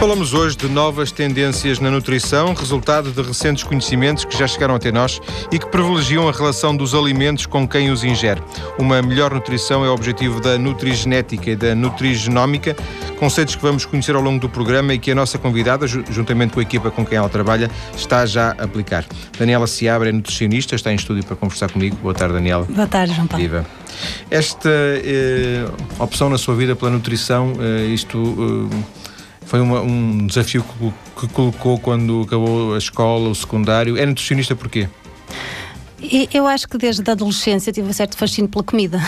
Falamos hoje de novas tendências na nutrição, resultado de recentes conhecimentos que já chegaram até nós e que privilegiam a relação dos alimentos com quem os ingere. Uma melhor nutrição é o objetivo da nutrigenética e da nutrigenómica, conceitos que vamos conhecer ao longo do programa e que a nossa convidada, juntamente com a equipa com quem ela trabalha, está já a aplicar. Daniela Seabra é nutricionista, está em estúdio para conversar comigo. Boa tarde, Daniela. Boa tarde, João Paulo. Viva. Esta eh, opção na sua vida pela nutrição, eh, isto. Eh, foi uma, um desafio que, que colocou quando acabou a escola, o secundário. É nutricionista porquê? Eu acho que desde a adolescência tive um certo fascínio pela comida.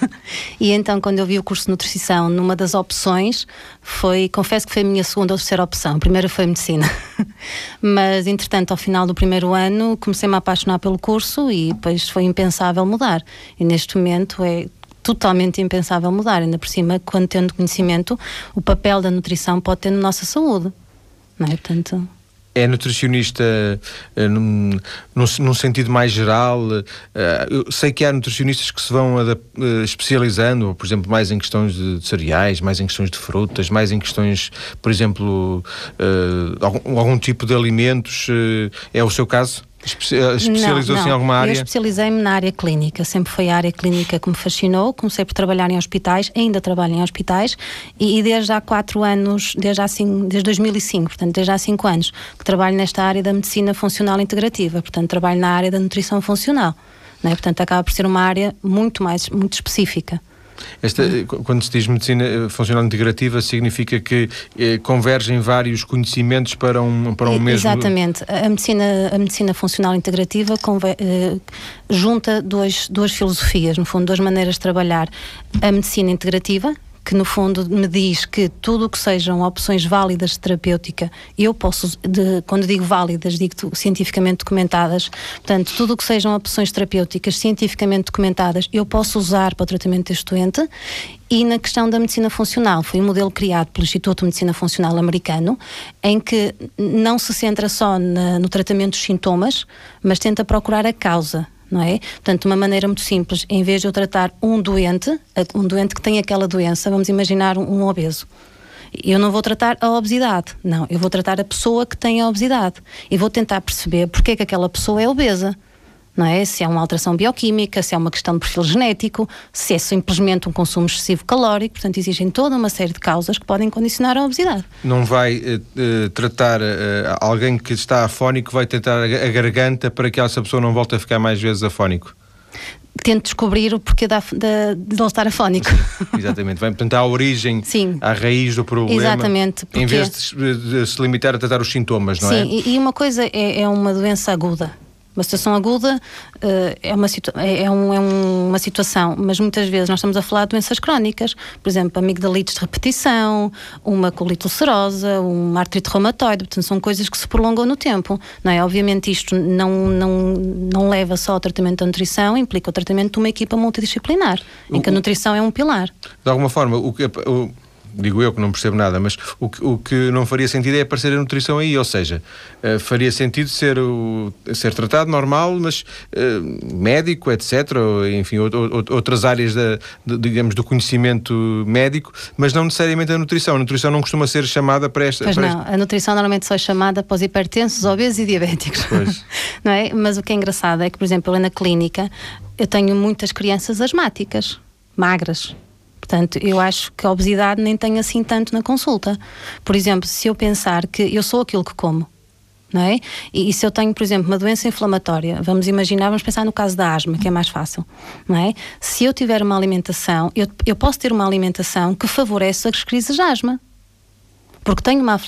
e então, quando eu vi o curso de nutrição, numa das opções, foi, confesso que foi a minha segunda ou terceira opção. A primeira foi medicina. Mas, entretanto, ao final do primeiro ano, comecei-me a apaixonar pelo curso e depois foi impensável mudar. E neste momento é totalmente impensável mudar, ainda por cima, quando tendo conhecimento, o papel da nutrição pode ter na nossa saúde. Não é? Portanto é nutricionista uh, num, num, sentido mais geral. Uh, eu sei que há nutricionistas que se vão especializando, por exemplo, mais em questões de, de, cereais, mais em questões de frutas, mais em questões, por exemplo, algum, algum, tipo de alimentos. é o seu caso? Eh, especializou-se em alguma área? Eu especializei-me na área clínica. Sempre foi a área clínica que me fascinou. Comecei por trabalhar em hospitais, ainda trabalho em hospitais e, e desde há quatro anos, desde, há cinco, desde 2005, portanto, desde há cinco anos, que trabalho nesta área da medicina funcional integrativa. Portanto, trabalho na área da nutrição funcional. É? Portanto, acaba por ser uma área muito mais, muito específica. Esta, quando se diz medicina eh, funcional integrativa, significa que eh, convergem vários conhecimentos para um, para um mesmo... Exatamente. A medicina, a medicina funcional integrativa conver, eh, junta dois, duas filosofias, no fundo, duas maneiras de trabalhar. A medicina integrativa, que no fundo me diz que tudo o que sejam opções válidas de terapêutica, eu posso, de, quando digo válidas, digo cientificamente documentadas, portanto, tudo o que sejam opções terapêuticas cientificamente documentadas, eu posso usar para o tratamento deste doente. E na questão da medicina funcional, foi um modelo criado pelo Instituto de Medicina Funcional americano, em que não se centra só na, no tratamento dos sintomas, mas tenta procurar a causa não é? Portanto, de uma maneira muito simples, em vez de eu tratar um doente, um doente que tem aquela doença, vamos imaginar um, obeso. Eu não vou tratar a obesidade, não, eu vou tratar a pessoa que tem a obesidade e vou tentar perceber porque é que aquela pessoa é obesa não é? Se é uma alteração bioquímica, se é uma questão de perfil genético, se é simplesmente um consumo excessivo calórico, portanto existem toda uma série de causas que podem condicionar a obesidade. Não vai uh, tratar uh, alguém que está afónico, vai tentar a garganta para que essa pessoa não volte a ficar mais vezes afónico? tento descobrir o porquê da, da, de ele estar afónico. Exatamente, vai tentar a origem, Sim. a raiz do problema. Exatamente. Em vez de, de, se limitar a tratar os sintomas, não Sim, é? Sim, e, e uma coisa é, é uma doença aguda uma situação aguda uh, é, uma, situ é, é, um, é, uma situação, mas muitas vezes nós estamos a falar de doenças crónicas, por exemplo, amigdalites de repetição, uma colite ulcerosa, uma artrite reumatoide, portanto são coisas que se prolongam no tempo, não é? Obviamente isto não, não, não leva só ao tratamento da nutrição, implica o tratamento de uma equipa multidisciplinar, em que a nutrição é um pilar. De alguma forma, o que... O digo eu que não percebo nada, mas o que, o que não faria sentido é aparecer a nutrição aí, ou seja, uh, faria sentido ser, o, ser tratado normal, mas uh, médico, etc., ou, enfim, ou, ou, outras áreas, da, de, digamos, do conhecimento médico, mas não necessariamente a nutrição. A nutrição não costuma ser chamada para esta... Pois para não, a nutrição normalmente só é chamada para os hipertensos, obesos e diabéticos. Pois. não é? Mas o que é engraçado é que, por exemplo, eu na clínica, eu tenho muitas crianças asmáticas, magras, Portanto, eu acho que a obesidade nem tem assim tanto na consulta. Por exemplo, se eu pensar que eu sou aquilo que como, não é? E, e, se eu tenho, por exemplo, uma doença inflamatória, vamos imaginar, vamos pensar no caso da asma, que é mais fácil, não é? Se eu tiver uma alimentação, eu, eu posso ter uma alimentação que favorece as crises de asma. Porque tenho uma,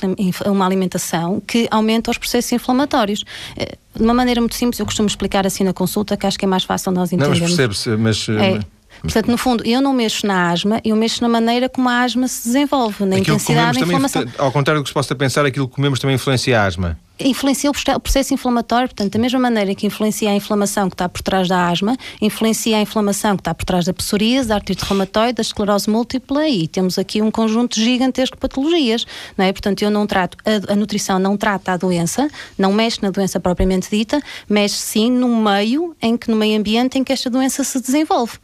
uma alimentação que aumenta os processos inflamatórios. Eh, de uma maneira muito simples, eu costumo explicar assim na consulta, que acho que é mais fácil nós entendermos. Não, mas percebe-se, mas... É, Portanto, no fundo, eu não mexo na asma, eu mexo na maneira como a asma se desenvolve, na aquilo intensidade da inflamação. Também, ao contrário do que se possa pensar, aquilo que comemos também influencia a asma influencia o processo inflamatório, portanto, da mesma maneira que influencia a inflamação que está por trás da asma, influencia a inflamação que está por trás da psoríase, da artrite reumatoide, da esclerose múltipla e temos aqui um conjunto gigantesco de patologias, não é? Portanto, eu não trato, a, a nutrição não trata a doença, não mexe na doença propriamente dita, mexe sim no meio em que, no meio ambiente em que esta doença se desenvolve.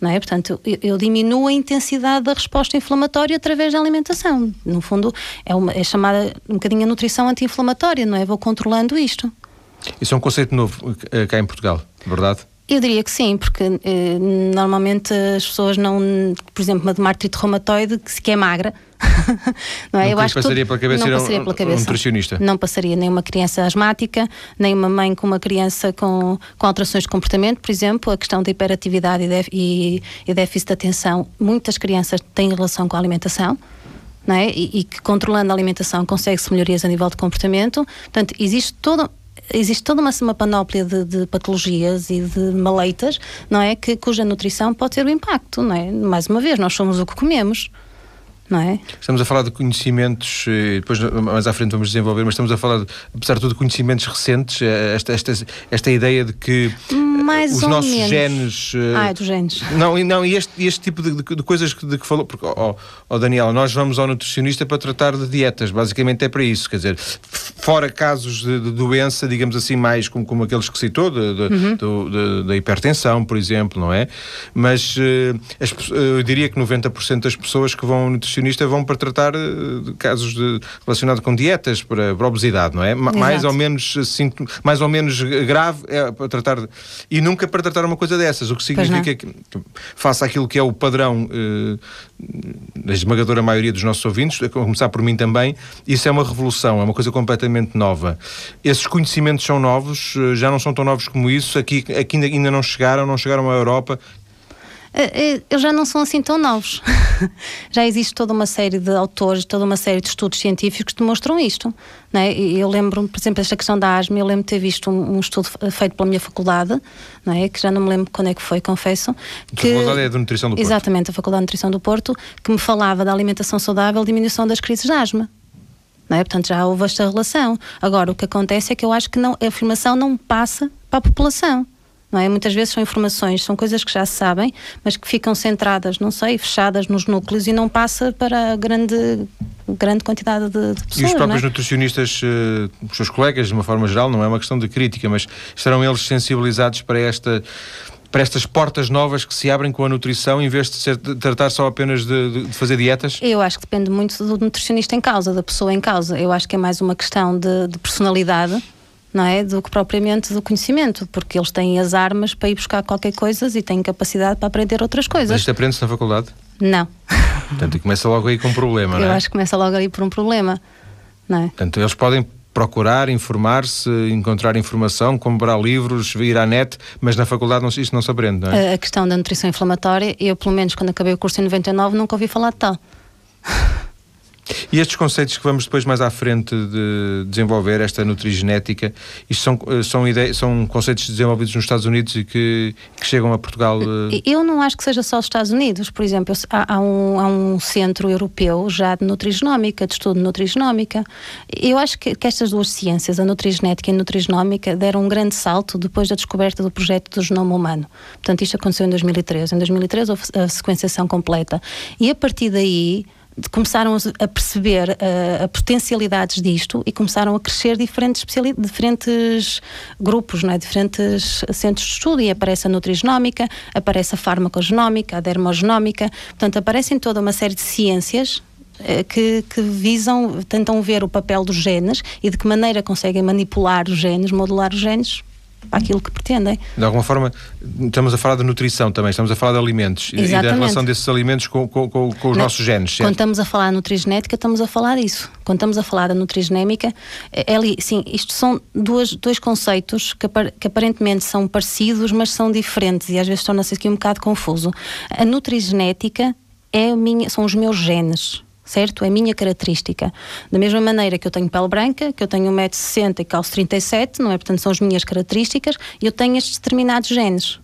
Não é? Portanto, eu, eu, diminuo a intensidade da resposta inflamatória através da alimentação. No fundo, é, uma, é chamada um bocadinho a nutrição anti-inflamatória, não é? Vou controlando isto. Isso é um conceito novo eh, cá em Portugal, verdade? Eu diria que sim, porque eh, normalmente as pessoas não, por exemplo, uma de reumatoide que é magra, não é? Não eu acho passaria que pela cabeça não passaria pela cabeça. um nutricionista. Não passaria nem uma criança asmática, nem uma mãe com uma criança com, com alterações de comportamento, por exemplo, a questão da hiperatividade e, e, e déficit de atenção, muitas crianças têm relação com a alimentação. Não é? e, e que controlando a alimentação consegue-se melhorias a nível de comportamento. Portanto, existe todo, existe toda uma, uma panóplia de, de, patologias e de maleitas, não é? Que, cuja nutrição pode ter o um impacto, não é? Mais uma vez, nós somos o que comemos não é? Estamos a falar de conhecimentos, eh, depois mais à frente vamos desenvolver, mas estamos a falar, de, apesar de tudo, de conhecimentos recentes, eh, esta, esta, esta ideia de que eh, mais os nossos menos. genes... Ah, é dos genes. Não, não e este, este tipo de, de, de coisas que, de que falou, porque, oh, oh, Daniela, nós vamos ao nutricionista para tratar de dietas, basicamente é para isso, quer dizer, fora casos de, de doença, digamos assim, mais como, como aqueles que citou, uhum. da hipertensão, por exemplo, não é? Mas as, eu diria que 90% das pessoas que vão ao nutricionista nutricionista vão para tratar eh, de casos relacionados com dietas para, para obesidade, não é? Exato. Mais ou menos assim, mais ou menos grave é para tratar e nunca para tratar uma coisa dessas, o que significa que faça aquilo que é o padrão eh, da esmagadora maioria dos nossos ouvintes, a começar por mim também, isso é uma revolução, é uma coisa completamente nova. Esses conhecimentos são novos, eh, já não são tão novos como isso, aqui, aqui ainda não chegaram, não chegaram à Europa eh, eh, eles já não são assim tão novos. já existe toda uma série de autores, toda uma série de estudos científicos que demonstram isto. Não é? Eu lembro, por exemplo, esta questão da asma, eu lembro de ter visto um, um, estudo feito pela minha faculdade, não é? que já não me lembro quando é que foi, confesso. Que, a faculdade é de Nutrição do Porto. Exatamente, a Faculdade de Nutrição do Porto, que me falava da alimentação saudável e diminuição das crises de asma. Não é? Portanto, já houve esta relação. Agora, o que acontece é que eu acho que não, a informação não passa para a população não é? Muitas vezes são informações, são coisas que já se sabem, mas que ficam centradas, não sei, fechadas nos núcleos e não passa para a grande, grande quantidade de, de pessoas. E os próprios é? nutricionistas, uh, os seus colegas, de uma forma geral, não é uma questão de crítica, mas estarão eles sensibilizados para esta para estas portas novas que se abrem com a nutrição em vez de, ser, de tratar só apenas de, de, fazer dietas? Eu acho que depende muito do nutricionista em causa, da pessoa em causa. Eu acho que é mais uma questão de, de personalidade não é? Do que propriamente do conhecimento, porque eles têm as armas para ir buscar qualquer coisa e têm capacidade para aprender outras coisas. Mas isto aprende-se na faculdade? Não. Portanto, começa logo aí com um problema, Eu não é? Eu acho que começa logo aí por um problema, não é? Portanto, eles podem procurar, informar-se, encontrar informação, comprar livros, ir à net, mas na faculdade não, isto não se aprende, não é? A questão da nutrição inflamatória, eu pelo menos quando acabei o curso em 99 nunca ouvi falar de tal. E estes conceitos que vamos depois mais à frente de desenvolver, esta nutrigenética, isto são, eh, são, ideias, são conceitos desenvolvidos nos Estados Unidos e que, que chegam a Portugal? Eh? Eu não acho que seja só os Estados Unidos. Por exemplo, há, há, um, há um centro europeu já de nutrigenómica, de estudo de nutrigenómica. Eu acho que, que estas duas ciências, a nutrigenética e a nutrigenómica, deram um grande salto depois da descoberta do projeto do genoma humano. Portanto, isto aconteceu em 2013. Em 2013 houve a sequenciação completa. E a partir daí começaram a perceber uh, a potencialidades disto e começaram a crescer diferentes, diferentes grupos, não é? diferentes centros de estudo e aparece a nutrigenómica, aparece a farmacogenómica, a dermogenómica, portanto aparecem toda uma série de ciências eh, que, que, visam, tentam ver o papel dos genes e de que maneira conseguem manipular os genes, modular os genes aquilo que pretendem. De alguma forma, estamos a falar de nutrição também, estamos a falar de alimentos Exatamente. e da relação desses alimentos com, com, com, com os Não, nossos genes. Certo? Quando estamos a falar de nutrigenética, estamos a falar disso. Quando estamos a falar da nutrigenémica, é, é sim, isto são duas, dois conceitos que, que aparentemente são parecidos, mas são diferentes e às vezes torna-se aqui um bocado confuso. A nutrigenética é minha, são os meus genes certo? É minha característica. Da mesma maneira que eu tenho pele branca, que eu tenho 1,60m e calço 37, não é? Portanto, são as minhas características, e eu tenho estes determinados genes.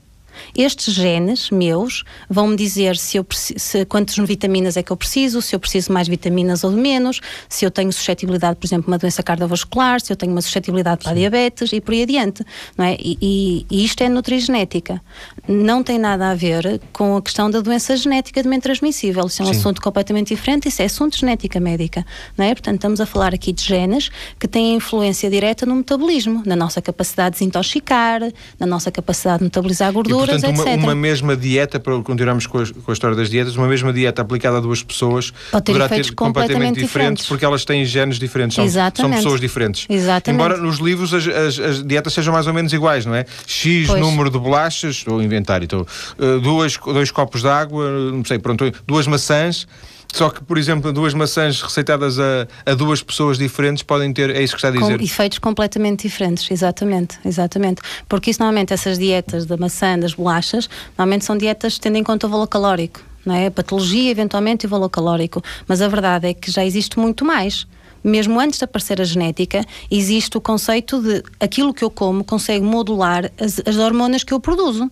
Estes genes meus vão-me dizer se eu se, quantas vitaminas é que eu preciso, se eu preciso mais vitaminas ou de menos, se eu tenho suscetibilidade, por exemplo, uma doença cardiovascular, se eu tenho uma suscetibilidade para diabetes e por aí adiante. Não é? E, e, e, isto é nutrigenética. Não tem nada a ver com a questão da doença genética de transmissível. Isso é um Sim. assunto completamente diferente, isso é assunto de genética médica. Não é? Portanto, estamos a falar aqui de genes que têm influência direta no metabolismo, na nossa capacidade de desintoxicar, na nossa capacidade de metabolizar gordura portanto, uma, etc. uma mesma dieta, para continuarmos com a, com a história das dietas, uma mesma dieta aplicada a duas pessoas Pode ter poderá ter completamente completamente diferentes, diferentes. porque elas têm genes diferentes, são, são pessoas diferentes. Exatamente. Embora nos livros as, as- as dietas sejam mais ou menos iguais, não é? X Pois. número de bolachas, ou inventário, então, uh, duas, dois copos de água, não sei, pronto, duas maçãs. Só que, por exemplo, duas maçãs receitadas a, a duas pessoas diferentes podem ter, é isso que está a com dizer. efeitos completamente diferentes, exatamente, exatamente. Porque isso normalmente essas dietas da maçã, das bolachas, normalmente são dietas tendo em conta o valor calórico, não é? A patologia, eventualmente, e o valor calórico. Mas a verdade é que já existe muito mais. Mesmo antes de aparecer a genética, existe o conceito de aquilo que eu como consegue modular as, as hormonas que eu produzo.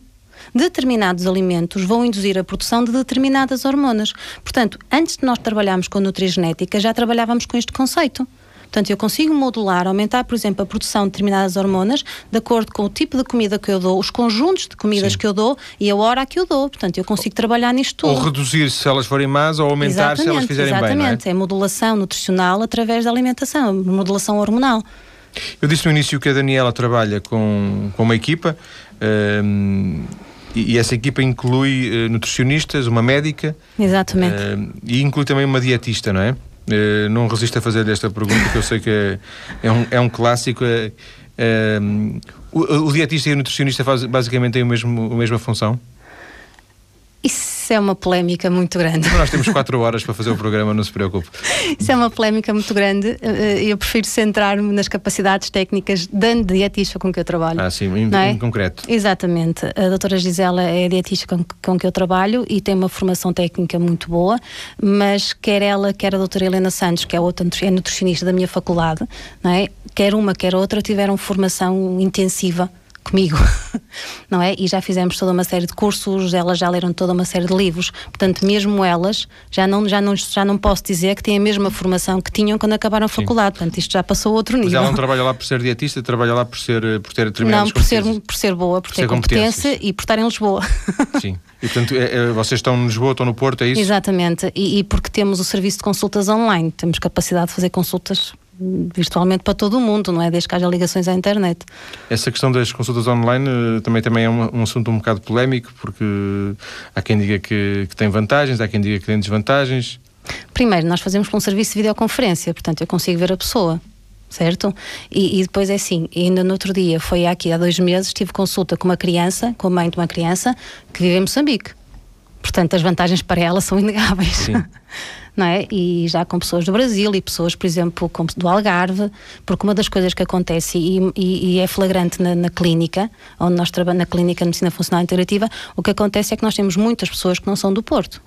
Determinados alimentos vão induzir a produção de determinadas hormonas. Portanto, antes de nós trabalharmos com nutrigenética, já trabalhávamos com este conceito. Portanto, eu consigo modular, aumentar, por exemplo, a produção de determinadas hormonas de acordo com o tipo de comida que eu dou, os conjuntos de comidas Sim. que eu dou e a hora que eu dou. Portanto, eu consigo trabalhar nisto Ou tudo. reduzir se elas forem más, ou aumentar se elas fizerem bem, não é? exatamente. é modulação nutricional através da alimentação, modulação hormonal. Eu disse no início que a Daniela trabalha com, com uma equipa hum, e, e essa equipa inclui eh, nutricionistas, uma médica Exatamente. hum, e inclui também uma dietista, não é? Eh, não resisto a fazer-lhe esta pergunta que eu sei que é, é um, é um clássico. o, o dietista e o nutricionista faz, basicamente têm o mesmo, a mesma função? Isso é uma polémica muito grande. Nós temos quatro horas para fazer o programa, não se preocupe. Isso é uma polémica muito grande. Eh, Eu prefiro centrar-me nas capacidades técnicas da dietista com que eu trabalho. Ah, sim, em, é? em concreto. Exatamente. A doutora Gisela é a dietista com, com que eu trabalho e tem uma formação técnica muito boa, mas quer ela, quer a doutora Helena Santos, que é outra é nutricionista da minha faculdade, é? quer uma, quer outra, tiveram formação intensiva comigo, não é? E já fizemos toda uma série de cursos, elas já leram toda uma série de livros, portanto, mesmo elas, já não, já não, já não posso dizer que têm a mesma formação que tinham quando acabaram a faculdade, portanto, isto já passou a outro Mas nível. ela não trabalha lá por ser dietista, trabalha lá por, ser, eh, por ter determinadas Não, por ser, por ser boa, por, Por ter competência e por estar em Lisboa. Sim. E portanto, é- é- vocês estão em Lisboa, estão no Porto, é isso? Exatamente. E, e porque temos o serviço de consultas online, temos capacidade de fazer consultas virtualmente para todo o mundo, não é? Desde que haja ligações à internet. Essa questão das consultas online eh, também, também é um, um assunto um bocado polémico, porque há quem diga que, que tem vantagens, há quem diga que tem desvantagens. Primeiro, nós fazemos com um serviço de videoconferência, portanto eu consigo ver a pessoa. Certo? E, e depois é assim, ainda no outro dia, foi aqui há dois meses, tive consulta com uma criança, com a mãe de uma criança, que vive em Moçambique. Portanto, as vantagens para ela são inegáveis. Sim. Não é? E já com pessoas do Brasil e pessoas, por exemplo, do Algarve, porque uma das coisas que acontece e, e- e é flagrante na, na clínica, onde nós trabalhamos, na clínica de medicina funcional integrativa, o que acontece é que nós temos muitas pessoas que não são do Porto.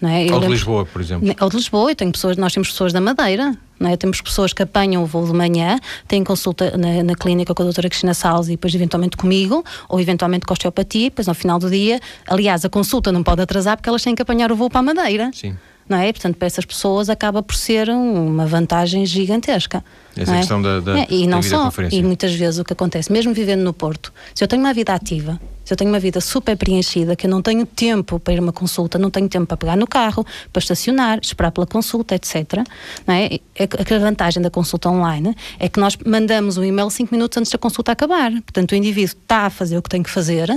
Não é? Eu Ou de Lisboa, por exemplo. ou de Lisboa, eu tenho pessoas, nós temos pessoas da Madeira, é? temos pessoas que apanham o voo de manhã, têm consulta na, na clínica com a doutora Cristina Salles e depois eventualmente comigo, ou eventualmente com osteopatia, depois ao final do dia, aliás, a consulta não pode atrasar porque elas têm que apanhar o voo para a Madeira. Sim. Não é? Portanto, para essas pessoas acaba por ser uma vantagem gigantesca. Essa não é? questão da- da- É, e da não só, e muitas vezes o que acontece, mesmo vivendo no Porto, se eu tenho uma vida ativa, se eu tenho uma vida super preenchida, que eu não tenho tempo para ir a uma consulta, não tenho tempo para pegar no carro, para estacionar, esperar pela consulta, etc. Não é? É que A vantagem da consulta online é que nós mandamos um e-mail cinco minutos antes da consulta acabar. Portanto, o indivíduo está a fazer o que tem que fazer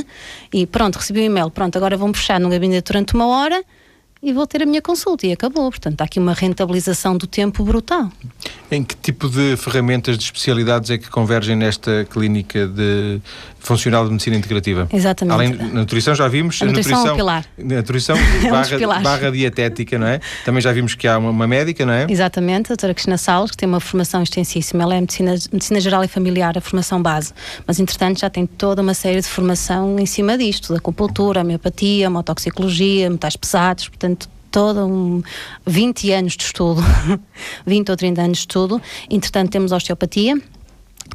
e pronto, recebi o e-mail, pronto, agora vou-me fechar no gabinete durante uma hora e vou ter a minha consulta e acabou. Portanto, há aqui uma rentabilização do tempo brutal. Em que tipo de ferramentas de especialidades é que convergem nesta clínica de funcional de medicina integrativa? Exatamente. Além da nutrição, já vimos. A nutrição é um pilar. Nutrição dos barra, barra dietética, não é? Também já vimos que há uma, uma médica, não é? Exatamente, a doutora Cristina Salles, que tem uma formação extensíssima, ela é medicina, medicina geral e familiar, a formação base, mas entretanto já tem toda uma série de formação em cima disto, da acupuntura, homeopatia, motoxicologia, metais pesados, portanto todo um 20 anos de estudo, 20 ou 30 anos de estudo, entretanto temos osteopatia,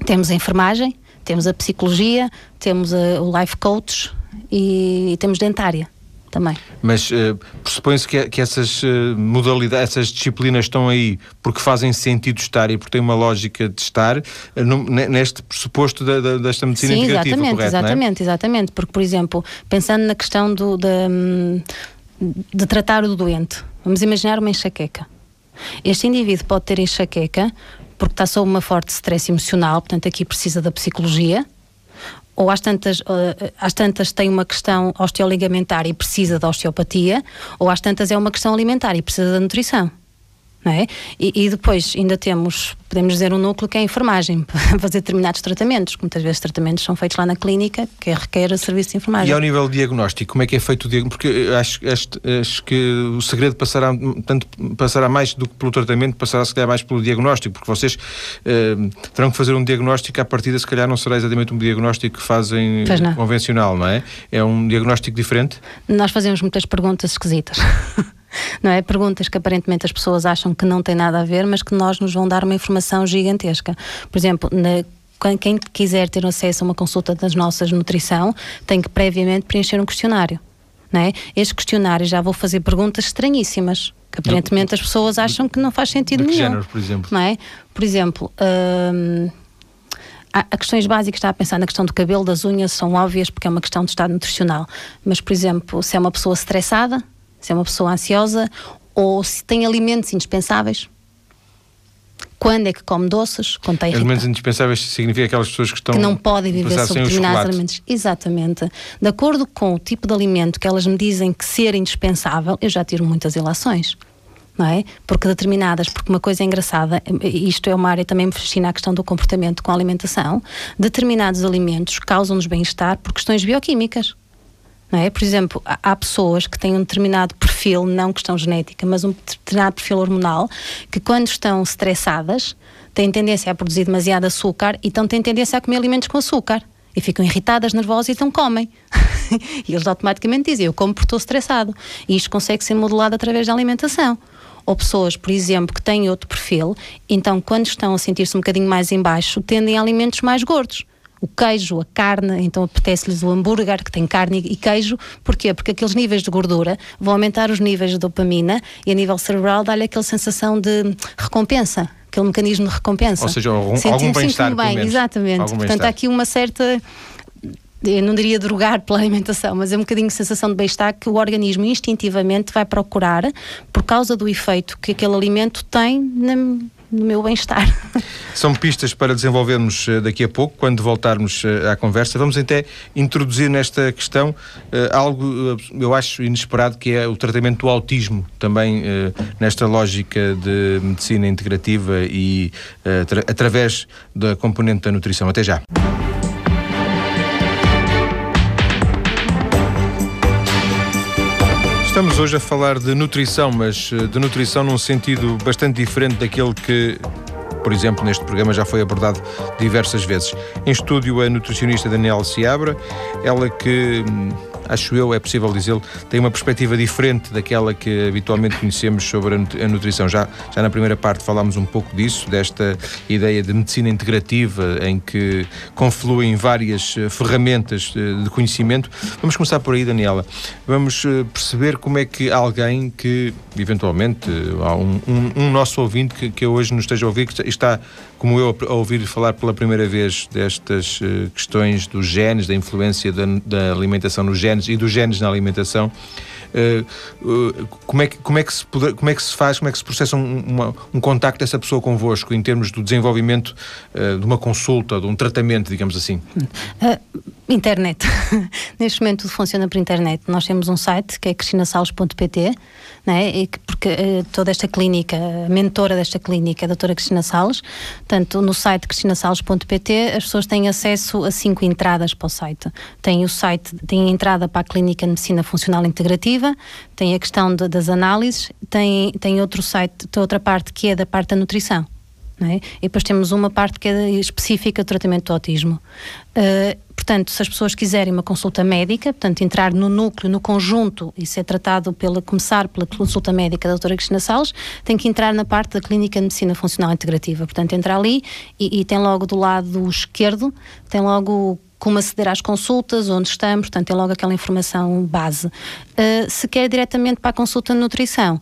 temos a enfermagem, temos a psicologia, temos a- o life coach e, temos dentária também. Mas eh, pressupõe-se que, que essas eh, modalidades, essas disciplinas estão aí porque fazem sentido estar e porque têm uma lógica de estar eh, num- ne- neste pressuposto da, da- desta medicina Sim, integrativa, exatamente, correto? é? exatamente, exatamente. Porque, por exemplo, pensando na questão do, da, hum, de tratar o doente, vamos imaginar uma enxaqueca. Este indivíduo pode ter enxaqueca porque está sob uma forte stress emocional, portanto, aqui precisa da psicologia. ou às tantas, uh, às tantas tem uma questão osteoligamentar e precisa da osteopatia, ou às tantas é uma questão alimentar e precisa da nutrição. É? E, e, depois ainda temos, podemos dizer, um núcleo que é a enfermagem, para fazer determinados tratamentos, que muitas vezes tratamentos são feitos lá na clínica, que requer serviço de enfermagem. E ao nível diagnóstico, como é que é feito o diagnóstico? Porque acho, acho, acho, que o segredo passará, tanto, passará mais do que pelo tratamento, passará se calhar mais pelo diagnóstico, porque vocês uh, terão que fazer um diagnóstico, à partida se calhar não será exatamente um diagnóstico que fazem não. convencional, não é? É um diagnóstico diferente? Nós fazemos muitas perguntas esquisitas. não é? Perguntas que aparentemente as pessoas acham que não têm nada a ver, mas que nós nos vão dar uma informação gigantesca. Por exemplo, na quem quiser ter acesso a uma consulta das nossas nutrição tem que previamente preencher um questionário. É? Este questionário já vou fazer perguntas estranhíssimas, que aparentemente as pessoas acham que não faz sentido nenhum. Género, por exemplo? Não é? Por exemplo, hum, há questões básicas, está a pensar na questão do cabelo, das unhas, são óbvias porque é uma questão de estado nutricional. Mas, por exemplo, se é uma pessoa estressada, se é uma pessoa ansiosa ou se tem alimentos indispensáveis. Quando é que come doces? Quando está Alimentos indispensáveis significa aquelas pessoas que estão. Que não podem viver sobre determinados alimentos. Exatamente. De acordo com o tipo de alimento que elas me dizem que ser indispensável, eu já tiro muitas ilações. Não é? Porque determinadas, porque uma coisa é engraçada, isto é uma área também me fascina a questão do comportamento com a alimentação. Determinados alimentos causam-nos bem-estar por questões bioquímicas. Não é? Por exemplo, há pessoas que têm um determinado perfil, não questão genética, mas um determinado perfil hormonal, que quando estão estressadas têm tendência a produzir demasiado açúcar e então têm tendência a comer alimentos com açúcar. E ficam irritadas, nervosas e então comem. e eles automaticamente dizem: Eu como porque estou estressado. E isto consegue ser modelado através da alimentação ou pessoas, por exemplo, que têm outro perfil, então quando estão a sentir-se um bocadinho mais em baixo, tendem a alimentos mais gordos o queijo, a carne, então apetece-lhes o hambúrguer que tem carne e queijo. Porquê? Porque aqueles níveis de gordura vão aumentar os níveis de dopamina e a nível cerebral dá-lhe aquela sensação de recompensa aquele mecanismo de recompensa. Ou seja, algum, algum bem-estar. Bem, exatamente. Algum Portanto, há aqui uma certa. Eu não diria drogar pela alimentação, mas é um bocadinho de sensação de bem-estar que o organismo instintivamente vai procurar por causa do efeito que aquele alimento tem na, no meu bem-estar. São pistas para desenvolvermos eh, daqui a pouco, quando voltarmos eh, à conversa. Vamos até introduzir nesta questão uh, algo, eu acho, inesperado, que é o tratamento do autismo, também nesta lógica de medicina integrativa e através da componente da nutrição. Até já. Estamos hoje a falar de nutrição, mas eh, de nutrição num sentido bastante diferente daquele que, por exemplo, neste programa já foi abordado diversas vezes. Em estúdio, a nutricionista Daniela Seabra, ela que hum, acho eu, é possível dizê-lo, tem uma perspectiva diferente daquela que habitualmente conhecemos sobre a nutrição. Já, já na primeira parte falámos um pouco disso, desta ideia de medicina integrativa, em que confluem várias eh, ferramentas eh, de conhecimento. Vamos começar por aí, Daniela. Vamos eh, perceber como é que alguém que, eventualmente, há um, um, um nosso ouvinte que, que hoje nos esteja a ouvir, que está como eu a ouvir falar pela primeira vez destas uh, questões dos genes, da influência da, da, alimentação nos genes e dos genes na alimentação, uh, uh, como, é que, como, é que se como é que se faz, como é que se processa um, uma, um contacto dessa pessoa convosco em termos do desenvolvimento de uma consulta, de um tratamento, digamos assim? internet. Neste momento tudo funciona por internet. Nós temos um site que é cristinasales.pt né? que, porque uh, toda esta clínica, a mentora desta clínica é a doutora Cristina Salles, portanto no site cristinasales.pt as pessoas têm acesso a cinco entradas para o site. Tem o site, tem a entrada para a clínica de medicina funcional integrativa, tem a questão de, das análises, tem, tem outro site, tem outra parte que é da parte da nutrição. É? E depois temos uma parte que é específica do tratamento do autismo. Uh, portanto, se as pessoas quiserem uma consulta médica, portanto, entrar no núcleo, no conjunto e ser tratado pela, começar pela consulta médica da doutora Cristina Salles, tem que entrar na parte da Clínica de Medicina Funcional Integrativa. Portanto, entra ali e, e tem logo do lado esquerdo, tem logo como aceder às consultas, onde estamos, portanto, tem logo aquela informação base. Uh, se quer diretamente para a consulta de nutrição,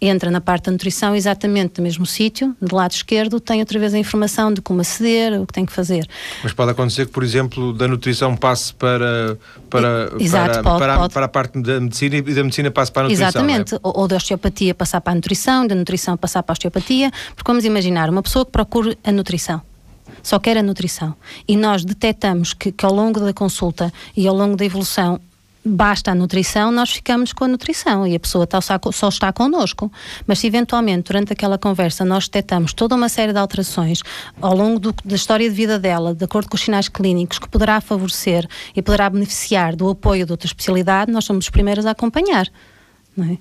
entra na parte da nutrição exatamente no mesmo sítio, do lado esquerdo, tem outra vez a informação de como aceder, o que tem que fazer. Mas pode acontecer que, por exemplo, da nutrição passe para, para, Exato, para, pode, para, pode. para, a parte da medicina e da medicina passe para a nutrição. Exatamente, é? ou, ou da osteopatia passar para a nutrição, da nutrição passar para a osteopatia, porque vamos imaginar uma pessoa que procura a nutrição só quer a nutrição. E nós detectamos que, que ao longo da consulta e ao longo da evolução basta a nutrição, nós ficamos com a nutrição e a pessoa tá só, está connosco. Mas se eventualmente, durante aquela conversa, nós detectamos toda uma série de alterações ao longo do, da história de vida dela, de acordo com os sinais clínicos, que poderá favorecer e poderá beneficiar do apoio de outra especialidade, nós somos os primeiros a acompanhar. Não é?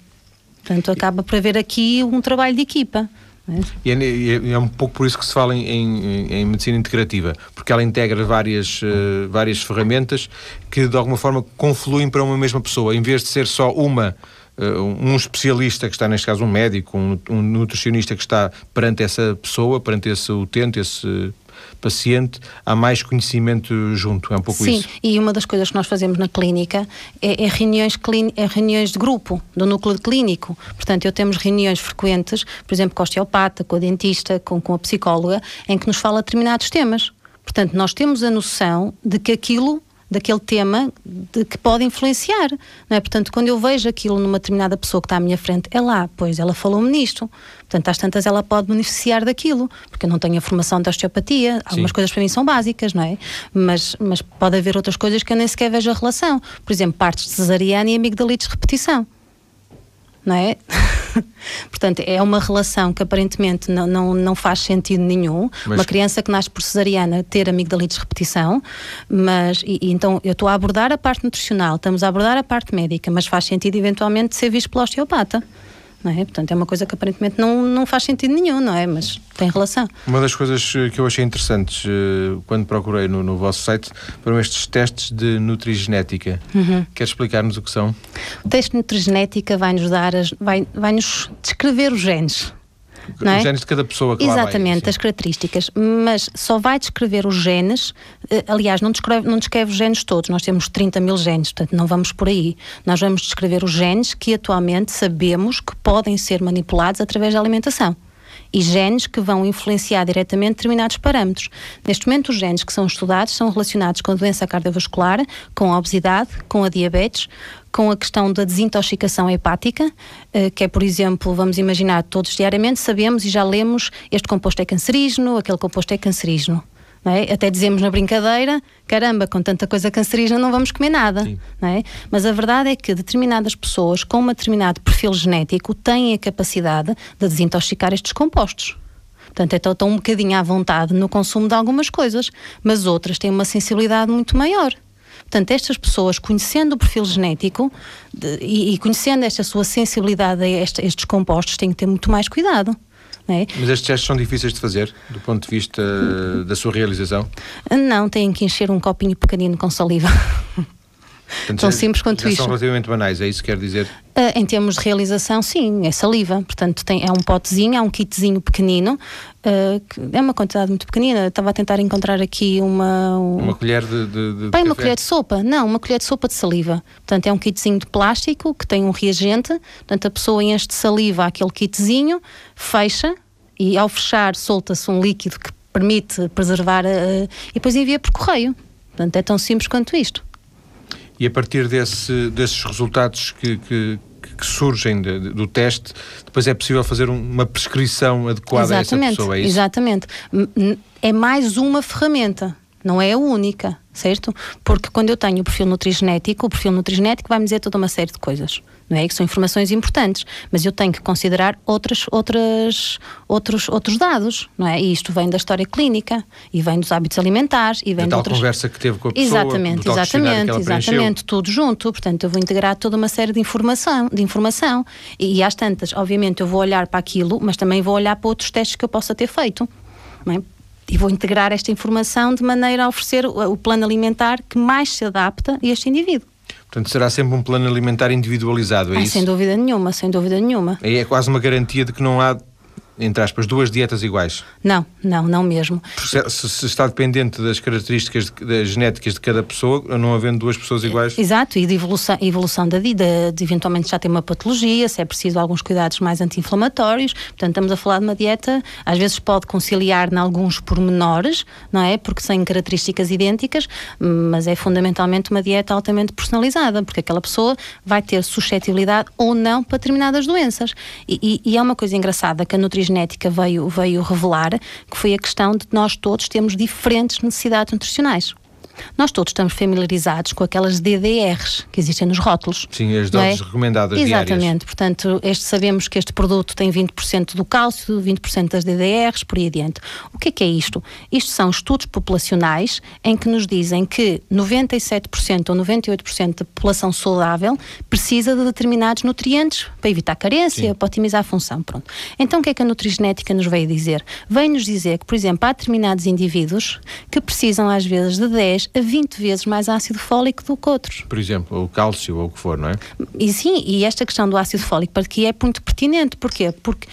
Portanto, acaba por haver aqui um trabalho de equipa. É? E é, é, um pouco por isso que se fala em, em, em medicina integrativa, porque ela integra várias, uh, várias ferramentas que de alguma forma confluem para uma mesma pessoa, em vez de ser só uma uh, um especialista que está, neste caso, um médico, um, um, nutricionista que está perante essa pessoa, perante esse utente, esse paciente, há mais conhecimento junto, é um pouco Sim, isso. Sim, e uma das coisas que nós fazemos na clínica é, é reuniões, é reuniões de grupo, do núcleo clínico. Portanto, eu temos reuniões frequentes, por exemplo, com o osteopata, com a dentista, com, com a psicóloga, em que nos fala determinados temas. Portanto, nós temos a noção de que aquilo daquele tema de que pode influenciar, não é? Portanto, quando eu vejo aquilo numa determinada pessoa que está à minha frente, é lá, pois ela falou-me nisto. Portanto, às tantas ela pode beneficiar daquilo, porque eu não tenho a formação de osteopatia, algumas Sim. coisas para mim são básicas, não é? Mas, mas pode haver outras coisas que eu nem sequer vejo a relação. Por exemplo, partes de cesariana e amigdalites repetição não é? Portanto, é uma relação que aparentemente não, não, não faz sentido nenhum. Mas... Uma criança que nasce por cesariana ter amigdalites repetição, mas e, e então eu estou a abordar a parte nutricional, estamos a abordar a parte médica, mas faz sentido eventualmente ser visto pelo osteopata não é? Portanto, é uma coisa que aparentemente não, não faz sentido nenhum, não é? Mas tem relação. Uma das coisas eh, que eu achei interessantes uh, quando procurei no, no, vosso site foram estes testes de nutrigenética. Uhum. Quer explicar-nos o que são? O teste de nutrigenética vai-nos dar, as, vai, vai-nos descrever os genes é? Os genes de cada pessoa que Exatamente, vai, as características. Mas só vai descrever os genes, eh, aliás, não descreve, não descreve os genes todos, nós temos 30 mil genes, portanto não vamos por aí. Nós vamos descrever os genes que atualmente sabemos que podem ser manipulados através da alimentação e genes que vão influenciar diretamente determinados parâmetros. Neste momento, os genes que são estudados são relacionados com a doença cardiovascular, com a obesidade, com a diabetes, com a questão da desintoxicação hepática, eh, que é, por exemplo, vamos imaginar, todos diariamente sabemos e já lemos este composto é cancerígeno, aquele composto é cancerígeno. É? Até dizemos na brincadeira, caramba, com tanta coisa cancerígena não vamos comer nada. É? Mas a verdade é que determinadas pessoas com um determinado perfil genético têm a capacidade de desintoxicar estes compostos. Portanto, então estão um bocadinho à vontade no consumo de algumas coisas, mas outras têm uma sensibilidade muito maior. Portanto, estas pessoas, conhecendo o perfil genético de, e, e, conhecendo esta sua sensibilidade a este, estes compostos, têm que ter muito mais cuidado. É? Mas estes testes são difíceis de fazer, do ponto de vista da sua realização? Não, têm que encher um copinho pequenino com saliva. Portanto, Tão simples quanto já isto. São relativamente banais, é isso que quer dizer? Uh, em termos de realização, sim, é saliva. Portanto, tem, é um potezinho, é um kitzinho pequenino, uh, é uma quantidade muito pequenina. Estava a tentar encontrar aqui uma. Um... Uma colher de. de, de Bem, uma colher de sopa, não, uma colher de sopa de saliva. Portanto, é um kitzinho de plástico que tem um reagente. Portanto, a pessoa enche de saliva aquele kitzinho, fecha e ao fechar solta-se um líquido que permite preservar uh, e depois envia por correio. Portanto, é tão simples quanto isto e a partir desse, desses resultados que, que, que surgem de, de, do teste, depois é possível fazer uma prescrição adequada exatamente, a essa pessoa, é isso? Exatamente. É mais uma ferramenta, não é a única, certo? Porque quando eu tenho o perfil nutrigenético, o perfil nutrigenético vai-me dizer toda uma série de coisas não é? Que são informações importantes, mas eu tenho que considerar outras, outras, outros, outros dados, não é? E isto vem da história clínica e vem dos hábitos alimentares e vem da tal outras... conversa que teve com a pessoa, exatamente, exatamente, exatamente, tudo junto. Portanto, eu vou integrar toda uma série de informação, de informação e, e às tantas, obviamente, eu vou olhar para aquilo, mas também vou olhar para outros testes que eu possa ter feito, não é? e vou integrar esta informação de maneira a oferecer o plano alimentar que mais se adapta a este indivíduo. Portanto, será sempre um plano alimentar individualizado, é Ai, isso? Sem dúvida nenhuma, sem dúvida nenhuma. Aí é quase uma garantia de que não há entre aspas, duas dietas iguais? Não, não, não mesmo. Se, se está dependente das características de, das genéticas de cada pessoa, não havendo duas pessoas iguais? Exato, e de evolução, evolução da vida, de eventualmente já ter uma patologia, se é preciso alguns cuidados mais anti-inflamatórios. Portanto, estamos a falar de uma dieta, às vezes pode conciliar em alguns pormenores, não é? Porque têm características idênticas, mas é fundamentalmente uma dieta altamente personalizada, porque aquela pessoa vai ter suscetibilidade ou não para determinadas doenças. E, e, e é uma coisa engraçada que a nutrição nutrigenética veio, veio revelar, que foi a questão de nós todos temos diferentes necessidades nutricionais. Nós todos estamos familiarizados com aquelas DDRs que existem nos rótulos. Sim, as doses é? recomendadas Exatamente. Diárias. Portanto, este, sabemos que este produto tem 20% do cálcio, 20% das DDRs, por aí adiante. O que é que é isto? Isto são estudos populacionais em que nos dizem que 97% ou 98% da população saudável precisa de determinados nutrientes para evitar carência, Sim. para otimizar a função. Pronto. Então, o que é que a nutrigenética nos veio dizer? Vem-nos dizer que, por exemplo, há determinados indivíduos que precisam, às vezes, de 10 a 20 vezes mais ácido fólico do que outros. Por exemplo, o cálcio ou o que for, não é? E sim, e esta questão do ácido fólico para aqui é muito pertinente. Porquê? Porque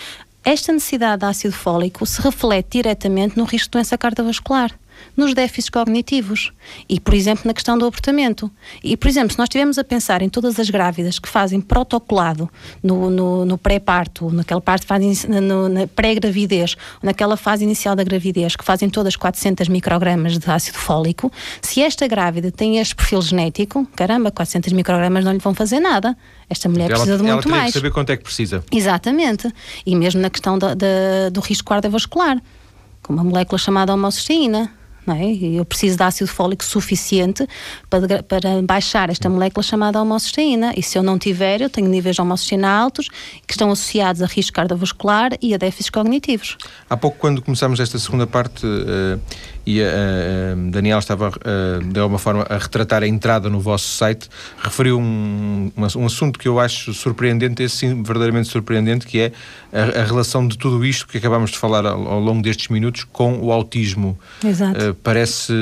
esta necessidade de ácido fólico se reflete diretamente no risco de doença cardiovascular nos déficits cognitivos e, por exemplo, na questão do abortamento. E, por exemplo, se nós estivermos a pensar em todas as grávidas que fazem protocolado no, no, no pré-parto, naquela parte fazem no, na pré-gravidez, naquela fase inicial da gravidez, que fazem todas 400 microgramas de ácido fólico, se esta grávida tem este perfil genético, caramba, 400 microgramas não lhe vão fazer nada. Esta mulher ela, precisa de muito mais. que saber quanto é que precisa. Exatamente. E mesmo na questão da, da, do risco cardiovascular, com uma molécula chamada homocisteína não é? Eu preciso de ácido fólico suficiente para, para baixar esta molécula chamada homocisteína. E se eu não tiver, eu tenho níveis de homocisteína altos que estão associados a risco cardiovascular e a déficits cognitivos. Há pouco, quando começámos esta segunda parte, uh, e a, a Daniel estava uh, de alguma forma a retratar a entrada no vosso site, referiu um, um, assunto que eu acho surpreendente, esse sim, verdadeiramente surpreendente, que é a, a relação de tudo isto que acabámos de falar ao, ao longo destes minutos com o autismo. Exato. Uh, parece,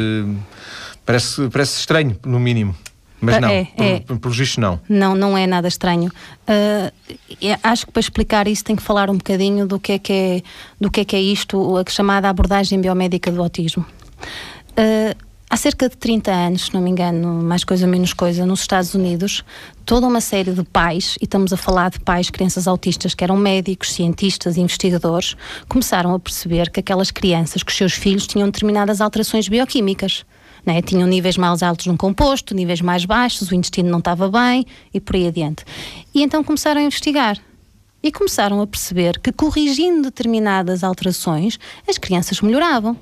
parece, parece estranho, no mínimo. Mas não, é, por, é. pelo visto não. Não, não é nada estranho. Uh, acho que para explicar isso tem que falar um bocadinho do que é que é, do que é, que é isto, a chamada abordagem biomédica do autismo. Uh, há cerca de 30 anos, se não me engano, mais coisa menos coisa, nos Estados Unidos, toda uma série de pais, e estamos a falar de pais, crianças autistas, que eram médicos, cientistas e investigadores, começaram a perceber que aquelas crianças, que os seus filhos tinham determinadas alterações bioquímicas né? tinham níveis mais altos num composto, níveis mais baixos, o intestino não estava bem e por aí adiante. E então começaram a investigar. E começaram a perceber que corrigindo determinadas alterações, as crianças melhoravam.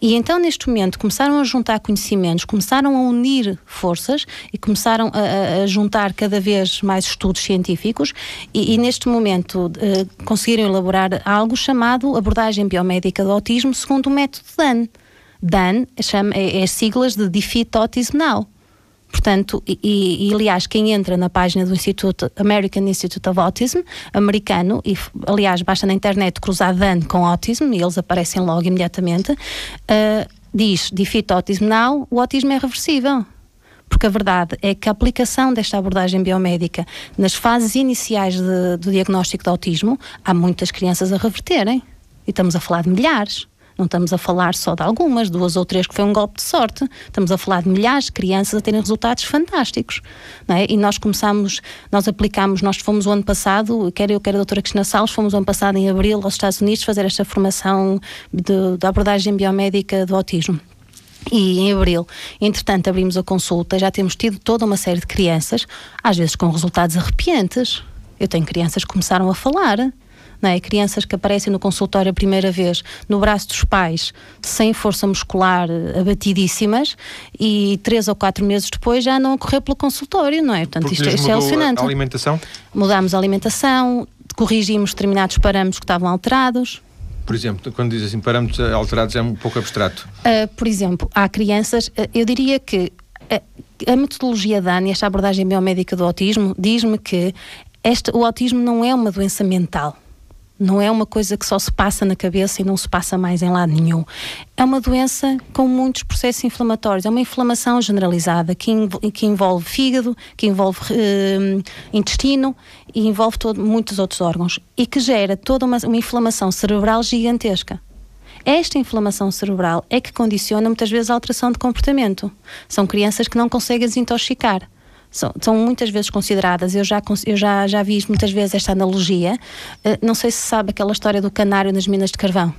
E então, neste momento, começaram a juntar conhecimentos, começaram a unir forças e começaram a, a juntar cada vez mais estudos científicos e, e neste momento, uh, conseguiram elaborar algo chamado abordagem biomédica do autismo segundo o método DAN. DAN chama, é, é siglas de Defeat Autism Now. Portanto, e, e, aliás, quem entra na página do Instituto American Institute of Autism, americano, e aliás, basta na internet cruzar DAN com autism e eles aparecem logo imediatamente, uh, diz Defeat Autism Now, o autismo é reversível. Porque a verdade é que a aplicação desta abordagem biomédica nas fases iniciais de, do diagnóstico de autismo, há muitas crianças a reverterem. E estamos a falar de milhares. Não estamos a falar só de algumas, duas ou três que foi um golpe de sorte. Estamos a falar de milhares de crianças a terem resultados fantásticos. É? E nós começamos, nós aplicámos, nós fomos o ano passado, quer eu, quer a doutora Cristina Salles, fomos o ano passado em abril aos Estados Unidos fazer esta formação de abordagem biomédica do autismo e em abril, entretanto, abrimos a consulta, já temos tido toda uma série de crianças, às vezes com resultados arrepiantes. Eu tenho crianças que começaram a falar, não é? Crianças que aparecem no consultório a primeira vez no braço dos pais, sem força muscular, abatidíssimas, e três ou quatro meses depois já não a correr pelo consultório, não é? Portanto, isto, isto é alucinante. A alimentação? Mudámos a alimentação, corrigimos determinados parâmetros que estavam alterados. Por exemplo, quando diz assim parâmetros alterados é um pouco abstrato. Uh, por exemplo, há crianças, eu diria que a, a metodologia da ANI, esta abordagem biomédica do autismo, diz-me que este, o autismo não é uma doença mental. Não é uma coisa que só se passa na cabeça e não se passa mais em lado nenhum. É uma doença com muitos processos inflamatórios. É uma inflamação generalizada que, que envolve fígado, que envolve uh, intestino e envolve todo, muitos outros órgãos e que gera toda uma, uma inflamação cerebral gigantesca. Esta inflamação cerebral é que condiciona muitas vezes a alteração de comportamento. São crianças que não conseguem desintoxicar são, são muitas vezes consideradas, eu já, eu já, já vi muitas vezes esta analogia, uh, não sei se sabe aquela história do canário nas minas de carvão.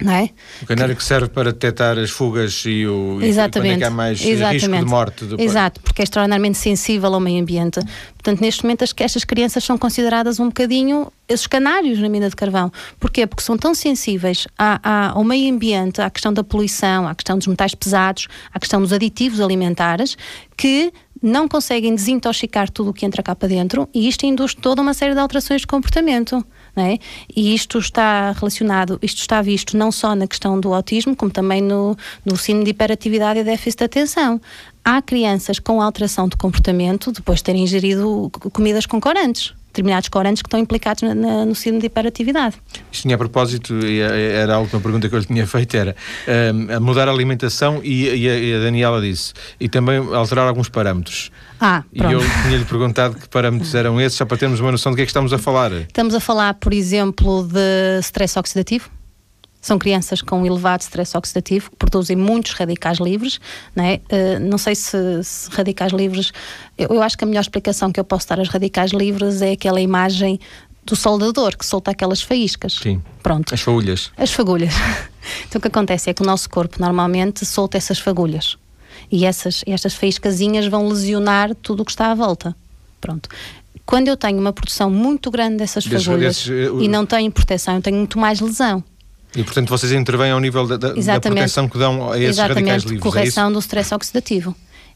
não é? O canário que serve para detectar as fugas e o Exatamente. e quando é que há mais Exatamente. risco de morte. Do... Exato, porque é extraordinariamente sensível ao meio ambiente. Portanto, neste momento, as, estas crianças são consideradas um bocadinho esses canários na mina de carvão. Porquê? Porque são tão sensíveis à, à, ao meio ambiente, à questão da poluição, à questão dos metais pesados, à questão dos aditivos alimentares, que não conseguem desintoxicar tudo o que entra cá para dentro e isto induz toda uma série de alterações de comportamento. É? E isto está relacionado, isto está visto não só na questão do autismo, como também no, no síndrome de hiperatividade e déficit de atenção. Há crianças com alteração de comportamento depois de terem ingerido comidas com corantes determinados corantes que estão implicados na, na, no síndrome de hiperatividade. Isto tinha a propósito, e era a última pergunta que eu lhe tinha feito, era um, mudar a alimentação e, a, e, a, Daniela disse, e também alterar alguns parâmetros. Ah, pronto. E eu tinha-lhe perguntado que parâmetros eram esses, só para termos uma noção do que é que estamos a falar. Estamos a falar, por exemplo, de stress oxidativo, são crianças com elevado stress oxidativo, que produzem muitos radicais livres. Não, é? Uh, não sei se, se, radicais livres. Eu, eu, acho que a melhor explicação que eu posso dar aos radicais livres é aquela imagem do soldador que solta aquelas faíscas. Sim. Pronto. As fagulhas. As fagulhas. então o que acontece é que o nosso corpo normalmente solta essas fagulhas. E essas, estas faíscasinhas vão lesionar tudo o que está à volta. Pronto quando eu tenho uma produção muito grande dessas fagulhas desses, uh, e não tenho proteção, eu tenho muito mais lesão. E, portanto, vocês intervêm ao nível da, da, da proteção que dão a esses Exatamente, radicais livres. É correção é do stress oxidativo.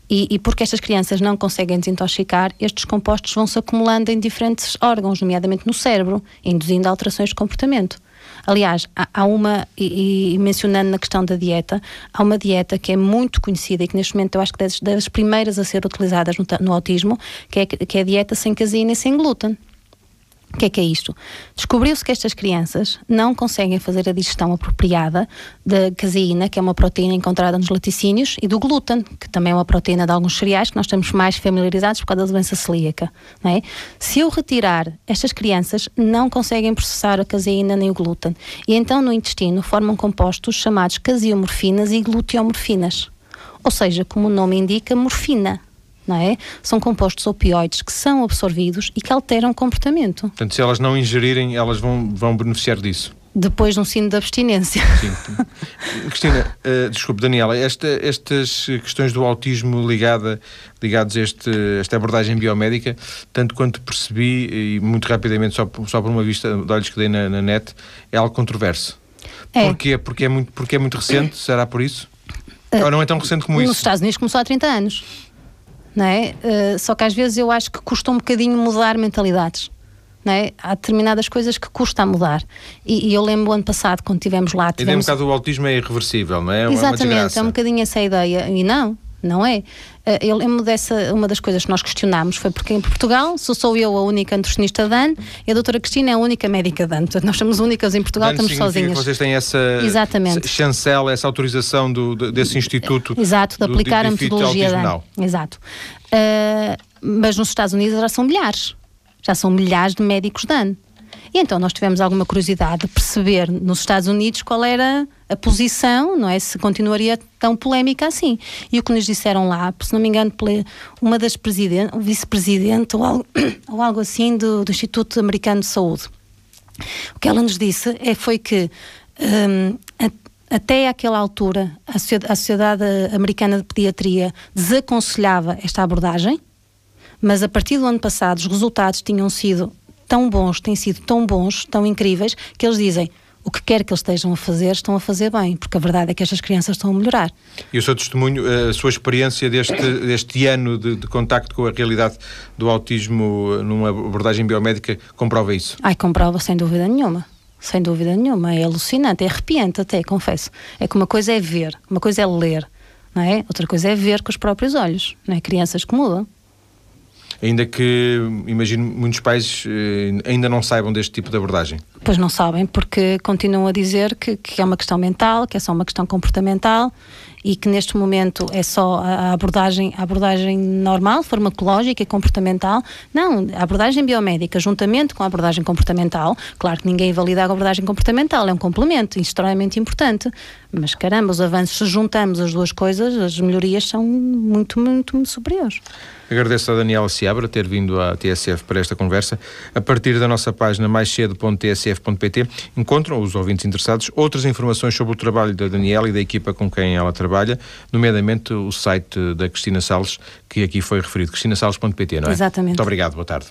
E, e, porque estas crianças não conseguem desintoxicar, estes compostos vão se acumulando em diferentes órgãos, nomeadamente no cérebro, induzindo alterações de comportamento. Aliás, há, há uma, e, e, mencionando na questão da dieta, há uma dieta que é muito conhecida e que neste momento eu acho que das, das primeiras a ser utilizadas no, no autismo, que é, que é a dieta sem caseína e sem glúten. O que é que é isto? Descobriu-se que estas crianças não conseguem fazer a digestão apropriada da caseína, que é uma proteína encontrada nos laticínios, e do glúten, que também é uma proteína de alguns cereais que nós estamos mais familiarizados por causa da doença celíaca. É? Se eu retirar, estas crianças não conseguem processar a caseína nem o glúten. E então no intestino formam compostos chamados caseomorfinas e gluteomorfinas. Ou seja, como o nome indica, morfina não é? São compostos opioides que são absorvidos e que alteram o comportamento. Portanto, se elas não ingerirem, elas vão, vão beneficiar disso. Depois de um sino de abstinência. Sim. Cristina, uh, desculpe, Daniela, esta, estas questões do autismo ligada, ligados a este, esta abordagem biomédica, tanto quanto percebi, e muito rapidamente, só, só por uma vista de olhos que dei na, na net, é algo controverso. É. Porquê? Porque é muito, porque é muito recente? Será por isso? Uh, Ou não é tão recente como nos isso? Nos Estados Unidos começou há 30 anos não é? Uh, só que às vezes eu acho que custa um bocadinho mudar mentalidades. Não é? Há determinadas coisas que custa a mudar. E, e eu lembro o ano passado, quando estivemos lá. Tivemos... A ideia um bocado do autismo é irreversível, não é? é Exatamente, é um bocadinho essa ideia. E não, não é? Eh, eu lembro dessa, uma das coisas que nós questionámos foi porque em Portugal sou sou eu a única nutricionista DAN e a doutora Cristina é a única médica DAN. Portanto, nós somos únicas em Portugal, DAN estamos sozinhas. Vocês têm essa Exatamente. chancela, essa autorização do, desse instituto. Exato, de aplicar do, a metodologia DAN. Exato. Uh, mas nos Estados Unidos já são milhares. Já são milhares de médicos DAN. E então nós tivemos alguma curiosidade de perceber nos Estados Unidos qual era a posição, não é? Se continuaria tão polémica assim. E o que nos disseram lá, se não me engano, uma das presidentes, vice-presidente ou algo, ou algo assim do, do, Instituto Americano de Saúde, o que ela nos disse é, foi que um, a, até àquela altura a Sociedade, a Sociedade Americana de Pediatria desaconselhava esta abordagem, mas a partir do ano passado os resultados tinham sido tão bons, têm sido tão bons, tão incríveis, que eles dizem o que quer que eles estejam a fazer, estão a fazer bem, porque a verdade é que estas crianças estão a melhorar. E o seu testemunho, a sua experiência deste, deste ano de, de contacto com a realidade do autismo numa abordagem biomédica comprova isso? Ai, comprova sem dúvida nenhuma. Sem dúvida nenhuma. É alucinante, é arrepiante até, confesso. É que uma coisa é ver, uma coisa é ler, não é? Outra coisa é ver com os próprios olhos, não é? Crianças que mudam ainda que, imagino, muitos pais eh, ainda não saibam deste tipo de abordagem. Pois não sabem, porque continuam a dizer que, que, é uma questão mental, que é só uma questão comportamental e que neste momento é só a abordagem, a abordagem normal, farmacológica e comportamental. Não, a abordagem biomédica, juntamente com a abordagem comportamental, claro que ninguém invalida a abordagem comportamental, é um complemento extremamente importante, mas caramba, os avanços, se juntamos as duas coisas, as melhorias são muito, muito superiores. Agradeço a Daniela Seabra ter vindo à TSF para esta conversa. A partir da nossa página maiscedo.tsf.pt encontram os ouvintes interessados outras informações sobre o trabalho da Daniela e da equipa com quem ela trabalha, nomeadamente o site da Cristina Salles, que aqui foi referido, cristinasales.pt, não é? Exatamente. Muito obrigado, boa tarde.